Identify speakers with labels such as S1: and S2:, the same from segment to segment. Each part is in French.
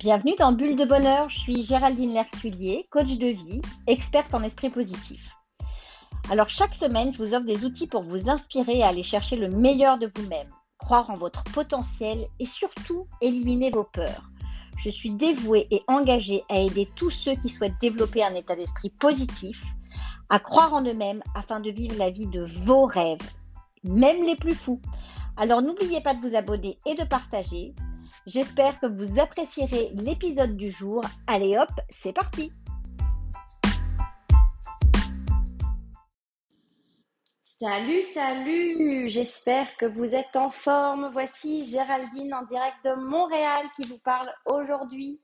S1: Bienvenue dans Bulle de Bonheur, je suis Géraldine Lertulier, coach de vie, experte en esprit positif. Alors chaque semaine, je vous offre des outils pour vous inspirer à aller chercher le meilleur de vous-même, croire en votre potentiel et surtout éliminer vos peurs. Je suis dévouée et engagée à aider tous ceux qui souhaitent développer un état d'esprit positif, à croire en eux-mêmes afin de vivre la vie de vos rêves, même les plus fous. Alors n'oubliez pas de vous abonner et de partager. J'espère que vous apprécierez l'épisode du jour. Allez hop, c'est parti Salut, salut J'espère que vous êtes en forme. Voici Géraldine en direct de Montréal qui vous parle aujourd'hui.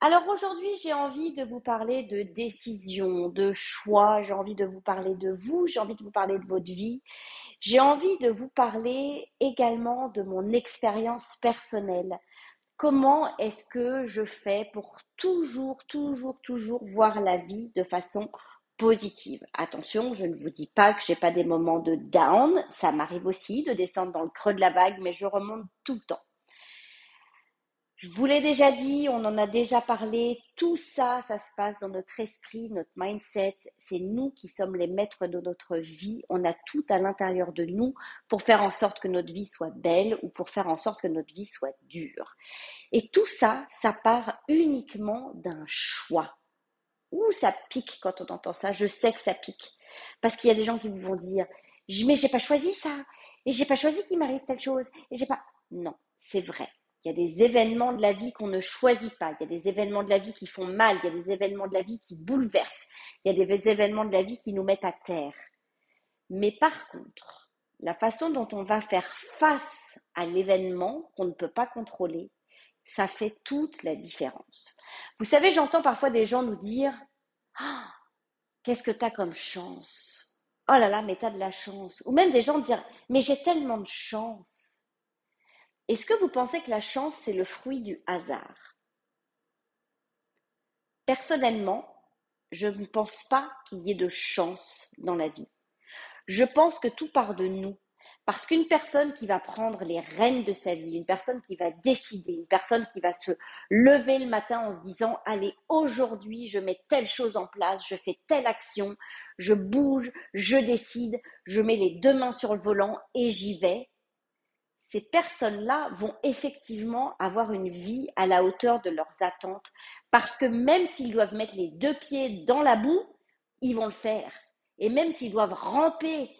S1: Alors aujourd'hui, j'ai envie de vous parler de décision, de choix, j'ai envie de vous parler de vous, j'ai envie de vous parler de votre vie j'ai envie de vous parler également de mon expérience personnelle. Comment est-ce que je fais pour toujours, toujours, toujours voir la vie de façon positive? Attention, je ne vous dis pas que j'ai pas des moments de down, ça m'arrive aussi de descendre dans le creux de la vague, mais je remonte tout le temps. Je vous l'ai déjà dit, on en a déjà parlé, tout ça, ça se passe dans notre esprit, notre mindset. C'est nous qui sommes les maîtres de notre vie. On a tout à l'intérieur de nous pour faire en sorte que notre vie soit belle ou pour faire en sorte que notre vie soit dure. Et tout ça, ça part uniquement d'un choix. Ouh, ça pique quand on entend ça. Je sais que ça pique. Parce qu'il y a des gens qui vous vont dire, mais j'ai pas choisi ça. Et j'ai pas choisi qu'il m'arrive telle chose. Et j'ai pas. Non, c'est vrai. Il y a des événements de la vie qu'on ne choisit pas. Il y a des événements de la vie qui font mal. Il y a des événements de la vie qui bouleversent. Il y a des événements de la vie qui nous mettent à terre. Mais par contre, la façon dont on va faire face à l'événement qu'on ne peut pas contrôler, ça fait toute la différence. Vous savez, j'entends parfois des gens nous dire ah, Qu'est-ce que tu as comme chance? Oh là là, mais tu as de la chance. Ou même des gens dire Mais j'ai tellement de chance. Est-ce que vous pensez que la chance, c'est le fruit du hasard? Personnellement, je ne pense pas qu'il y ait de chance dans la vie. Je pense que tout part de nous. Parce qu'une personne qui va prendre les rênes de sa vie, une personne qui va décider, une personne qui va se lever le matin en se disant, allez, aujourd'hui, je mets telle chose en place, je fais telle action, je bouge, je décide, je mets les deux mains sur le volant et j'y vais, ces personnes-là vont effectivement avoir une vie à la hauteur de leurs attentes. Parce que même s'ils doivent mettre les deux pieds dans la boue, ils vont le faire. Et même s'ils doivent ramper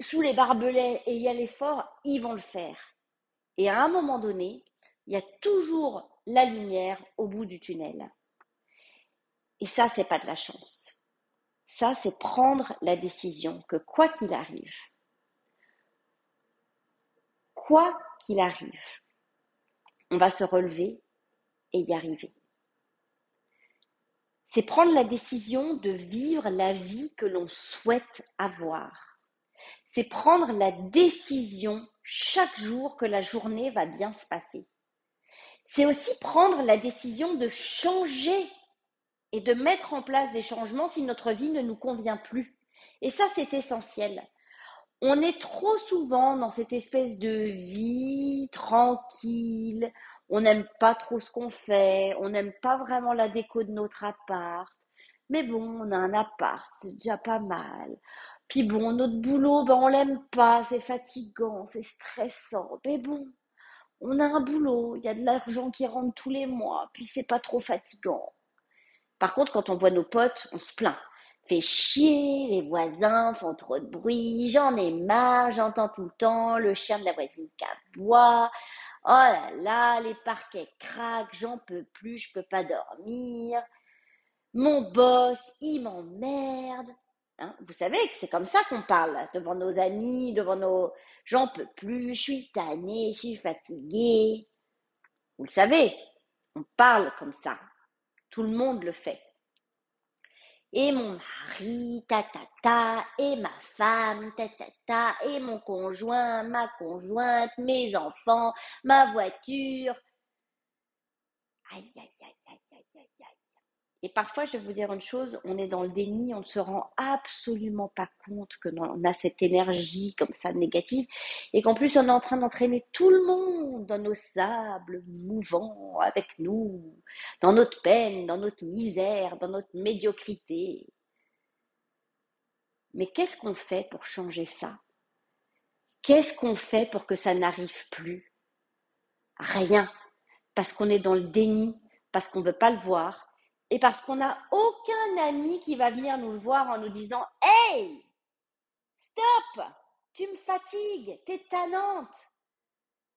S1: sous les barbelés et y aller fort, ils vont le faire. Et à un moment donné, il y a toujours la lumière au bout du tunnel. Et ça, c'est pas de la chance. Ça, c'est prendre la décision que quoi qu'il arrive, quoi qu'il arrive, on va se relever et y arriver. C'est prendre la décision de vivre la vie que l'on souhaite avoir. C'est prendre la décision chaque jour que la journée va bien se passer. C'est aussi prendre la décision de changer et de mettre en place des changements si notre vie ne nous convient plus. Et ça, c'est essentiel on est trop souvent dans cette espèce de vie tranquille. On n'aime pas trop ce qu'on fait. On n'aime pas vraiment la déco de notre appart. Mais bon, on a un appart, c'est déjà pas mal. Puis bon, notre boulot, ben on l'aime pas, c'est fatigant, c'est stressant. Mais bon, on a un boulot, il y a de l'argent qui rentre tous les mois, puis c'est pas trop fatigant. Par contre, quand on voit nos potes, on se plaint fait chier, les voisins font trop de bruit, j'en ai marre, j'entends tout le temps le chien de la voisine qui aboie. Oh là là, les parquets craquent, j'en peux plus, je peux pas dormir. Mon boss, il m'emmerde. Hein, vous savez que c'est comme ça qu'on parle devant nos amis, devant nos. J'en peux plus, je suis tannée, je suis fatiguée. Vous le savez, on parle comme ça. Tout le monde le fait et mon mari, ta ta ta, et ma femme, ta ta ta, et mon conjoint, ma conjointe, mes enfants, ma voiture. Et parfois, je vais vous dire une chose, on est dans le déni, on ne se rend absolument pas compte que on a cette énergie comme ça négative et qu'en plus on est en train d'entraîner tout le monde dans nos sables mouvants avec nous, dans notre peine, dans notre misère, dans notre médiocrité. Mais qu'est-ce qu'on fait pour changer ça? Qu'est-ce qu'on fait pour que ça n'arrive plus? Rien, parce qu'on est dans le déni, parce qu'on ne veut pas le voir, et parce qu'on n'a aucun ami qui va venir nous voir en nous disant Hey, stop, tu me fatigues, t'es tannante,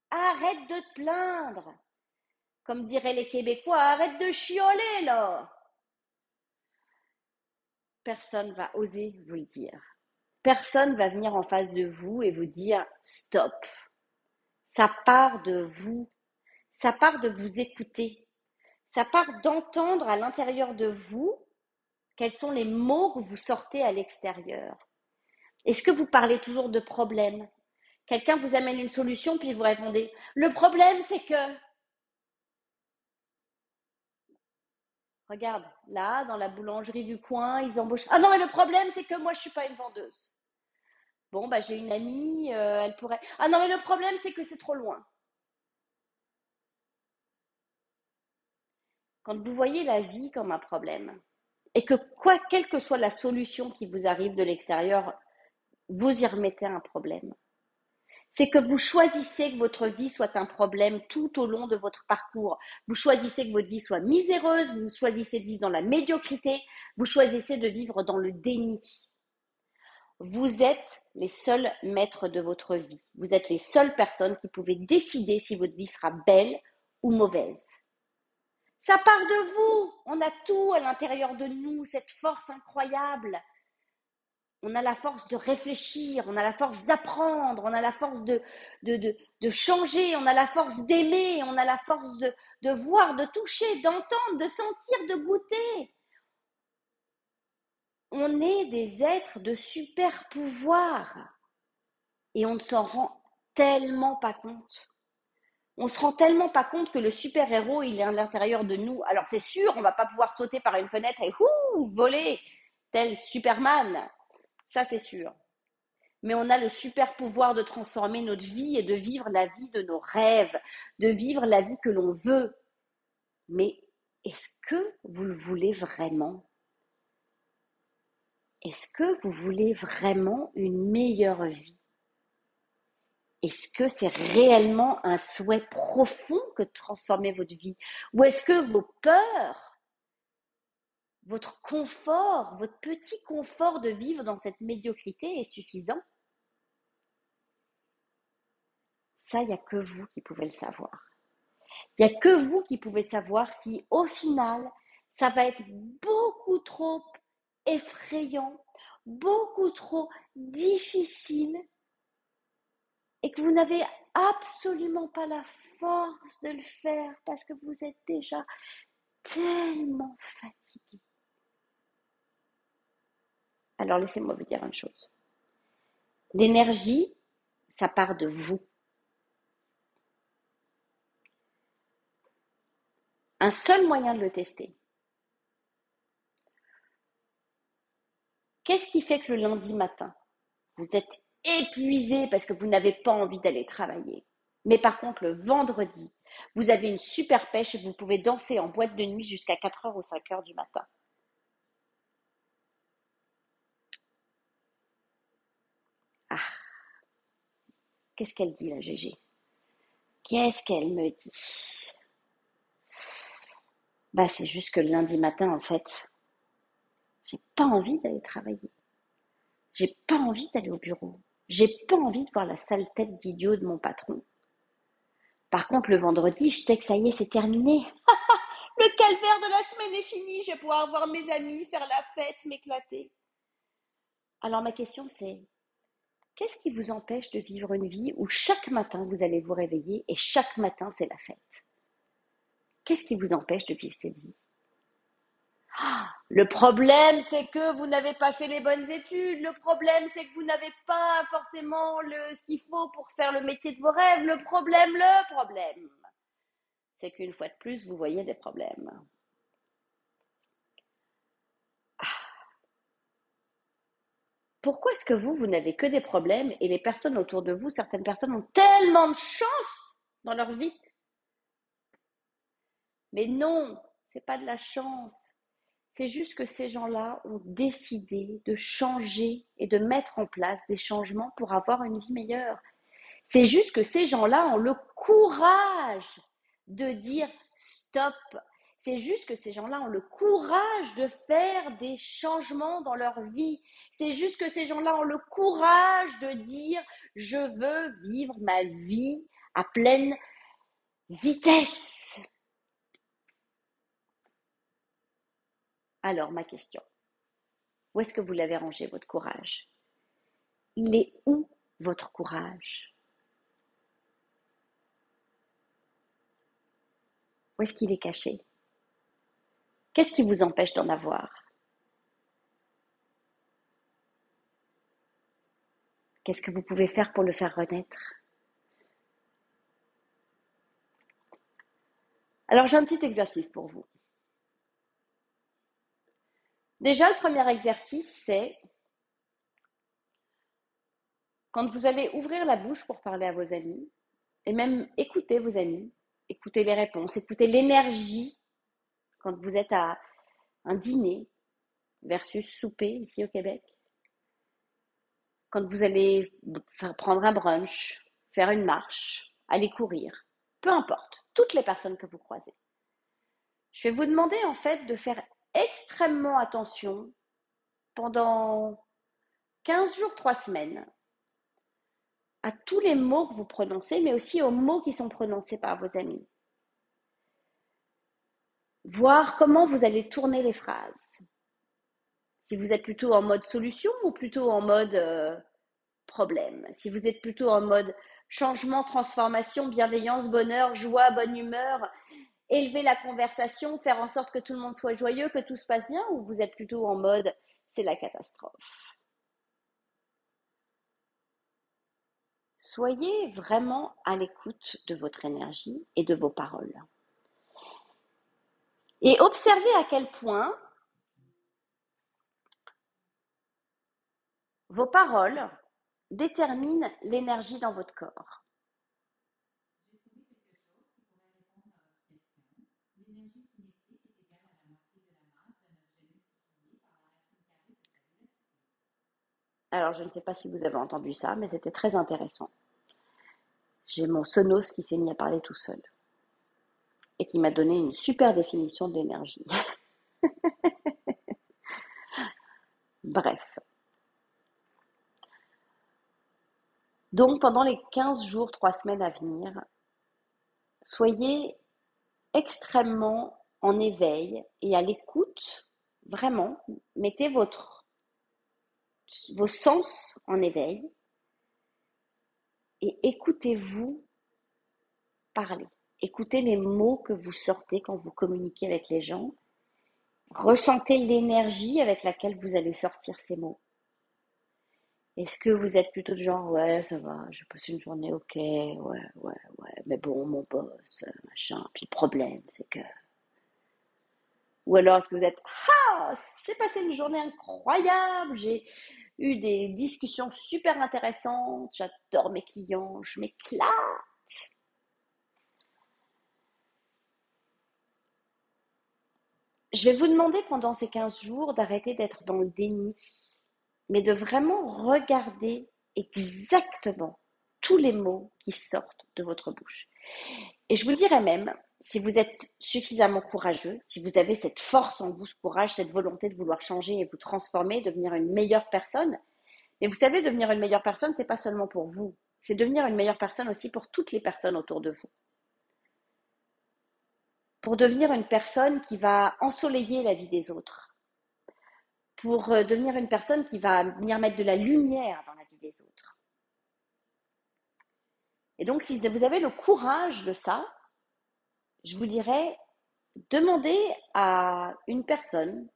S1: arrête de te plaindre. Comme diraient les Québécois, arrête de chioler là. Personne va oser vous le dire. Personne va venir en face de vous et vous dire stop. Ça part de vous. Ça part de vous écouter ça part d'entendre à l'intérieur de vous quels sont les mots que vous sortez à l'extérieur. Est-ce que vous parlez toujours de problème Quelqu'un vous amène une solution, puis vous répondez Le problème, c'est que. Regarde, là, dans la boulangerie du coin, ils embauchent. Ah non, mais le problème, c'est que moi, je ne suis pas une vendeuse. Bon, bah, j'ai une amie, euh, elle pourrait. Ah non, mais le problème, c'est que c'est trop loin. Quand vous voyez la vie comme un problème et que quoi, quelle que soit la solution qui vous arrive de l'extérieur, vous y remettez un problème, c'est que vous choisissez que votre vie soit un problème tout au long de votre parcours. Vous choisissez que votre vie soit miséreuse, vous choisissez de vivre dans la médiocrité, vous choisissez de vivre dans le déni. Vous êtes les seuls maîtres de votre vie. Vous êtes les seules personnes qui pouvez décider si votre vie sera belle ou mauvaise. Ça part de vous. On a tout à l'intérieur de nous, cette force incroyable. On a la force de réfléchir, on a la force d'apprendre, on a la force de, changer, on a la force d'aimer, on a la force de, de voir, de toucher, d'entendre, de sentir, de goûter. On est des êtres de super pouvoir et on ne s'en rend tellement pas compte on se rend tellement pas compte que le super-héros, il est à l'intérieur de nous. Alors c'est sûr, on va pas pouvoir sauter par une fenêtre et ouh, voler tel Superman. Ça c'est sûr. Mais on a le super pouvoir de transformer notre vie et de vivre la vie de nos rêves, de vivre la vie que l'on veut. Mais est-ce que vous le voulez vraiment? Est-ce que vous voulez vraiment une meilleure vie? Est-ce que c'est réellement un souhait profond que de transformer votre vie? Ou est-ce que vos peurs, votre confort, votre petit confort de vivre dans cette médiocrité est suffisant? Ça, il n'y a que vous qui pouvez le savoir. Il n'y a que vous qui pouvez savoir si au final, ça va être beaucoup trop effrayant, beaucoup trop difficile et que vous n'avez absolument pas la force de le faire parce que vous êtes déjà tellement fatigué. Alors laissez-moi vous dire une chose. L'énergie, ça part de vous. Un seul moyen de le tester. Qu'est-ce qui fait que le lundi matin, vous êtes épuisé parce que vous n'avez pas envie d'aller travailler. Mais par contre, le vendredi, vous avez une super pêche et vous pouvez danser en boîte de nuit jusqu'à 4h ou 5h du matin. Ah, qu'est-ce qu'elle dit la Gégé Qu'est-ce qu'elle me dit? Bah, c'est juste que le lundi matin, en fait, j'ai pas envie d'aller travailler. J'ai pas envie d'aller au bureau. J'ai pas envie de voir la sale tête d'idiot de mon patron. Par contre, le vendredi, je sais que ça y est, c'est terminé. le calvaire de la semaine est fini. Je vais pouvoir voir mes amis, faire la fête, m'éclater. Alors ma question c'est, qu'est-ce qui vous empêche de vivre une vie où chaque matin vous allez vous réveiller et chaque matin c'est la fête? Qu'est-ce qui vous empêche de vivre cette vie? Le problème, c'est que vous n'avez pas fait les bonnes études. Le problème, c'est que vous n'avez pas forcément le, ce qu'il faut pour faire le métier de vos rêves. Le problème, le problème, c'est qu'une fois de plus, vous voyez des problèmes. Ah. Pourquoi est-ce que vous, vous n'avez que des problèmes et les personnes autour de vous, certaines personnes ont tellement de chance dans leur vie? Mais non, c'est pas de la chance c'est juste que ces gens-là ont décidé de changer et de mettre en place des changements pour avoir une vie meilleure. C'est juste que ces gens-là ont le courage de dire stop. C'est juste que ces gens-là ont le courage de faire des changements dans leur vie. C'est juste que ces gens-là ont le courage de dire je veux vivre ma vie à pleine vitesse. Alors ma question, où est-ce que vous l'avez rangé votre courage? Il est où votre courage? Où est-ce qu'il est caché? Qu'est-ce qui vous empêche d'en avoir? Qu'est-ce que vous pouvez faire pour le faire renaître? Alors j'ai un petit exercice pour vous. Déjà, le premier exercice, c'est quand vous allez ouvrir la bouche pour parler à vos amis, et même écouter vos amis, écouter les réponses, écouter l'énergie quand vous êtes à un dîner versus souper ici au Québec. Quand vous allez prendre un brunch, faire une marche, aller courir, peu importe, toutes les personnes que vous croisez. Je vais vous demander en fait de faire extrêmement attention pendant 15 jours, 3 semaines à tous les mots que vous prononcez, mais aussi aux mots qui sont prononcés par vos amis. Voir comment vous allez tourner les phrases. Si vous êtes plutôt en mode solution ou plutôt en mode euh, problème? Si vous êtes plutôt en mode changement, transformation, bienveillance, bonheur, joie, bonne humeur, élever la conversation, faire en sorte que tout le monde soit joyeux, que tout se passe bien, ou vous êtes plutôt en mode c'est la catastrophe? Soyez vraiment à l'écoute de votre énergie et de vos paroles. Et observez à quel point vos paroles déterminent l'énergie dans votre corps. Alors, je ne sais pas si vous avez entendu ça, mais c'était très intéressant j'ai mon Sonos qui s'est mis à parler tout seul et qui m'a donné une super définition de l'énergie. Bref. Donc pendant les 15 jours, 3 semaines à venir, soyez extrêmement en éveil et à l'écoute, vraiment, mettez votre, vos sens en éveil et écoutez-vous parler. Écoutez les mots que vous sortez quand vous communiquez avec les gens. Ressentez l'énergie avec laquelle vous allez sortir ces mots. Est-ce que vous êtes plutôt de genre, ouais, ça va, je passe une journée, ok, ouais, ouais, ouais, mais bon, mon boss, machin. Puis le problème, c'est que. Ou alors, est-ce que vous êtes, ah, j'ai passé une journée incroyable, j'ai eu des discussions super intéressantes. J'adore mes clients, je m'éclate. Je vais vous demander pendant ces 15 jours d'arrêter d'être dans le déni, mais de vraiment regarder exactement tous les mots qui sortent de votre bouche. Et je vous dirais même, si vous êtes suffisamment courageux, si vous avez cette force en vous, ce courage, cette volonté de vouloir changer et vous transformer, devenir une meilleure personne. Mais vous savez, devenir une meilleure personne, c'est pas seulement pour vous, c'est devenir une meilleure personne aussi pour toutes les personnes autour de vous. Pour devenir une personne qui va ensoleiller la vie des autres. Pour euh, devenir une personne qui va venir mettre de la lumière dans la vie des autres. Et donc, si vous avez le courage de ça, je vous dirais, demandez à une personne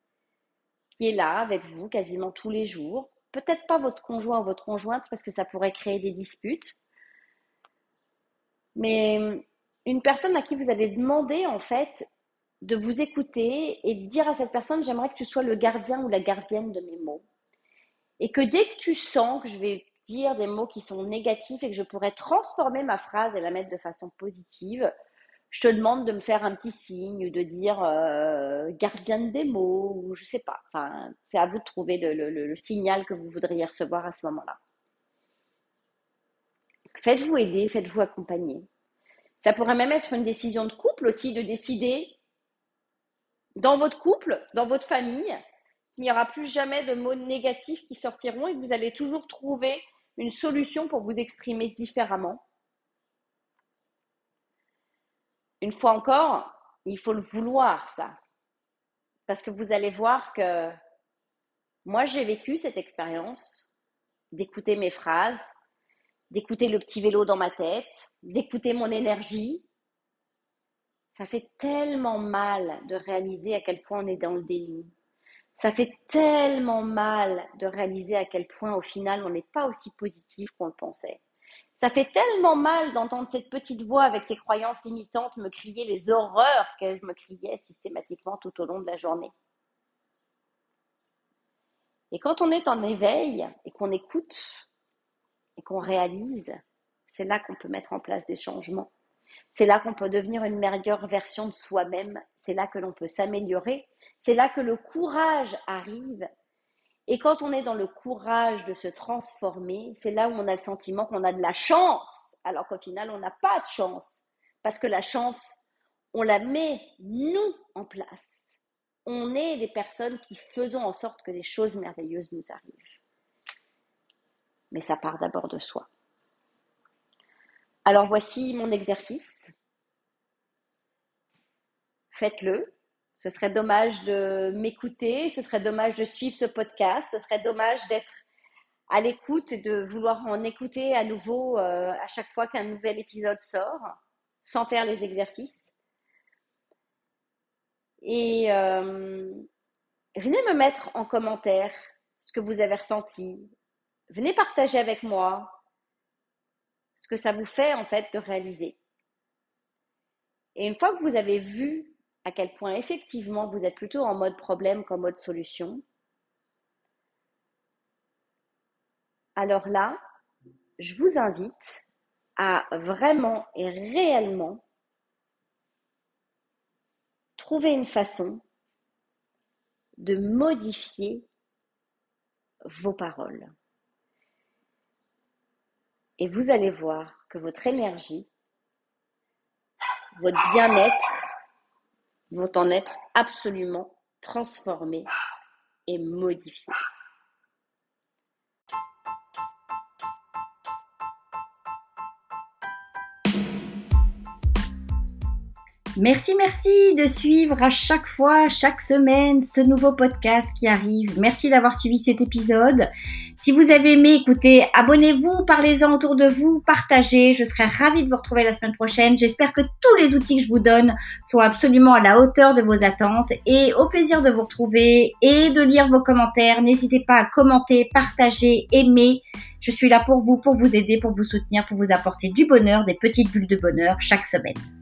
S1: qui est là avec vous quasiment tous les jours, peut-être pas votre conjoint ou votre conjointe parce que ça pourrait créer des disputes, mais une personne à qui vous allez demander en fait de vous écouter et de dire à cette personne j'aimerais que tu sois le gardien ou la gardienne de mes mots. Et que dès que tu sens que je vais dire des mots qui sont négatifs et que je pourrais transformer ma phrase et la mettre de façon positive, je te demande de me faire un petit signe, de dire euh, gardienne des mots, ou je sais pas. Enfin, c'est à vous de trouver le, signal que vous voudriez recevoir à ce moment-là. Faites-vous aider, faites-vous accompagner. Ça pourrait même être une décision de couple aussi, de décider dans votre couple, dans votre famille, qu'il n'y aura plus jamais de mots négatifs qui sortiront et que vous allez toujours trouver une solution pour vous exprimer différemment une fois encore, il faut le vouloir, ça. Parce que vous allez voir que moi, j'ai vécu cette expérience d'écouter mes phrases, d'écouter le petit vélo dans ma tête, d'écouter mon énergie. Ça fait tellement mal de réaliser à quel point on est dans le déni. Ça fait tellement mal de réaliser à quel point au final on n'est pas aussi positif qu'on le pensait. Ça fait tellement mal d'entendre cette petite voix avec ses croyances limitantes me crier les horreurs que je me criais systématiquement tout au long de la journée. Et quand on est en éveil et qu'on écoute et qu'on réalise, c'est là qu'on peut mettre en place des changements. C'est là qu'on peut devenir une meilleure version de soi-même. C'est là que l'on peut s'améliorer. C'est là que le courage arrive et quand on est dans le courage de se transformer, c'est là où on a le sentiment qu'on a de la chance, alors qu'au final, on n'a pas de chance. Parce que la chance, on la met, nous, en place. On est des personnes qui faisons en sorte que des choses merveilleuses nous arrivent. Mais ça part d'abord de soi. Alors voici mon exercice. Faites-le ce serait dommage de m'écouter, ce serait dommage de suivre ce podcast, ce serait dommage d'être à l'écoute et de vouloir en écouter à nouveau euh, à chaque fois qu'un nouvel épisode sort, sans faire les exercices. Et euh, venez me mettre en commentaire ce que vous avez ressenti. Venez partager avec moi ce que ça vous fait en fait de réaliser. Et une fois que vous avez vu à quel point effectivement vous êtes plutôt en mode problème qu'en mode solution, alors là, je vous invite à vraiment et réellement trouver une façon de modifier vos paroles. Et vous allez voir que votre énergie, votre bien-être vont en être absolument transformés et modifiés. Merci, merci de suivre à chaque fois, chaque semaine, ce nouveau podcast qui arrive. Merci d'avoir suivi cet épisode. Si vous avez aimé, écoutez, abonnez-vous, parlez-en autour de vous, partagez. Je serai ravie de vous retrouver la semaine prochaine. J'espère que tous les outils que je vous donne sont absolument à la hauteur de vos attentes et au plaisir de vous retrouver et de lire vos commentaires. N'hésitez pas à commenter, partager, aimer. Je suis là pour vous, pour vous aider, pour vous soutenir, pour vous apporter du bonheur, des petites bulles de bonheur chaque semaine.